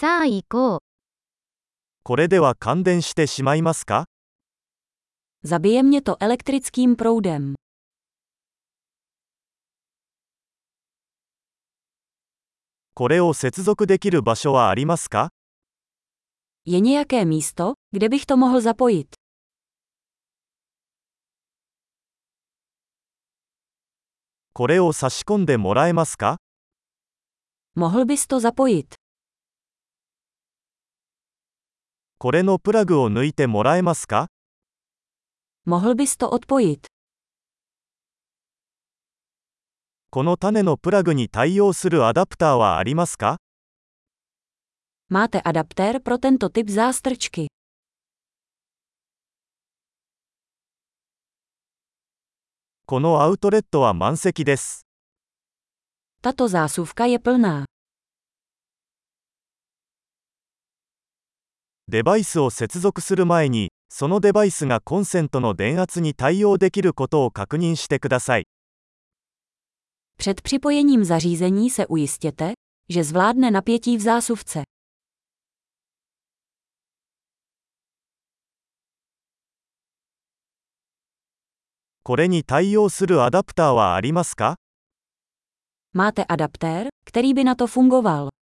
さあ行こう。これでは感電してしまいますか Zabije mě to elektrickým proudem. これを接続できる場所はありますか Je nějaké místo, kde bych to mohl zapojit? これを差し込んでもらえますか Mohl bys to zapojit? これのプラグを抜いてもらえますか Mohl bys to odpojit? この種のプラグに対応するアダプターはありますか Máte adaptér pro tento typ zástrčky. このアウトレットは満席です。Tato zásuvka je plná. デバイスを接続する前に、そのデバイスがコンセントの電圧に対応できることを確認してください。Před připojením zařízení se ujistěte, že zvládne napětí v zásuvce. これに対応するアダプターはありますか Máte adaptér, který by na to fungoval.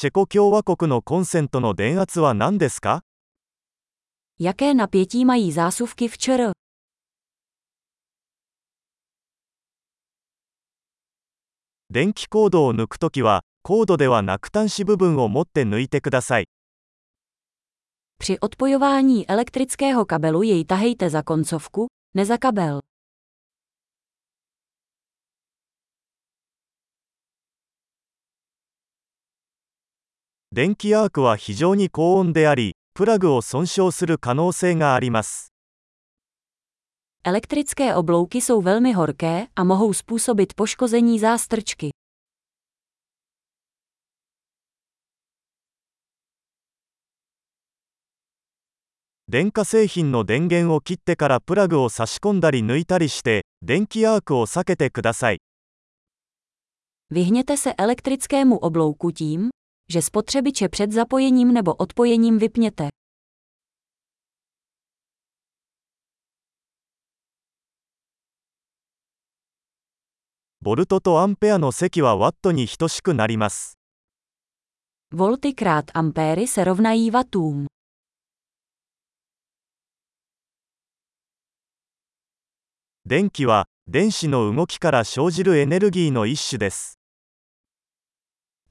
チェコ共和国のコンセントの電圧は何ですか Jaké napětí mají zásuvky v ČR? 電気コードを抜くときは、コードではなく端子部分を持って抜いてください。Při odpojování elektrického kabelu jej tahejte za koncovku, ne za kabel. 電気アークは非常に高温であり、プラグを損傷する可能性があります。Elektrické oblouky jsou velmi horké a mohou způsobit poškození zástrčky. 電化製品の電源を切ってからプラグを差し込んだり抜いたりして、電気アークを避けてください。Vyhněte se elektrickému oblouku tím, že spotřebiče před zapojením nebo odpojením vypněte. ボルトとアンペアの積はワットに等しくなります。 Volty krát ampéry se rovnají vatům. 電気は、電子の動きから生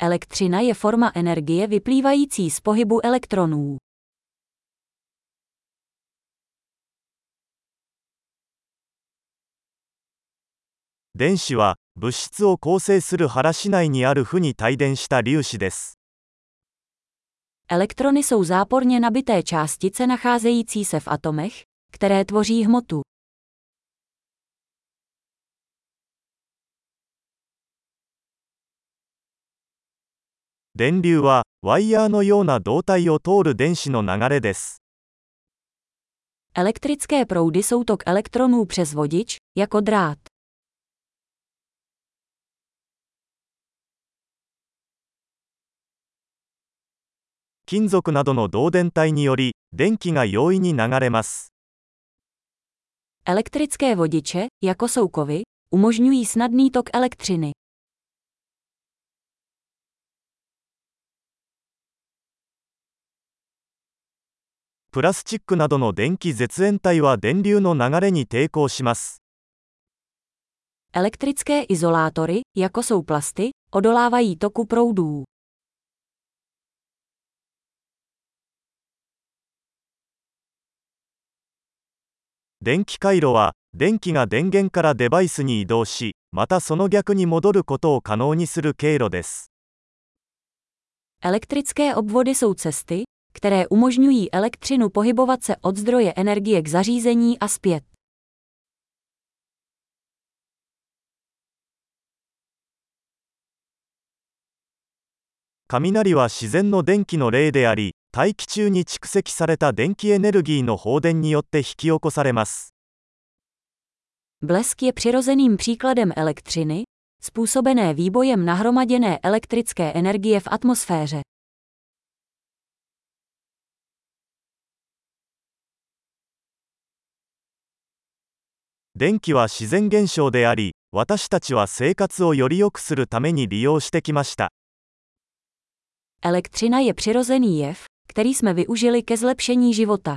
Elektřina je forma energie vyplývající z pohybu elektronů. 電子は、物質を構成する原子内にある負に帯電した粒子です。 Elektrony jsou záporně nabité částice nacházející se v atomech, které tvoří hmotu. 電流は、ワイヤーのような導体を通る電子の流れです。Elektrické proudy jsou tok elektronů přes vodič, jako drát. 金属などの導電体により、電気が容易に流れます。Elektrické vodiče, jako jsou kovy, umožňují snadný tok elektřiny. プラスチックなどの電気絶縁体は電流の流れに抵抗します。Elektrické izolátory, jako jsou plasty, odolávají toku proudů. 電気回路は、電気が電源からデバイスに移動し、またその逆に戻ることを可能にする経路です。Elektrické obvody jsou cesty, které umožňují elektřinu pohybovat se od zdroje energie k zařízení a zpět. 雷は自然の電気の例であり、大気中に蓄積された電気エネルギーの放電によって引き起こされます。 Blesk je přirozeným příkladem elektřiny, způsobené výbojem nahromaděné elektrické energie v atmosféře. 電気は自然現象であり、私たちは生活をより良くするために利用してきました。Elektřina je přirozený jev, který jsme využili ke zlepšení života.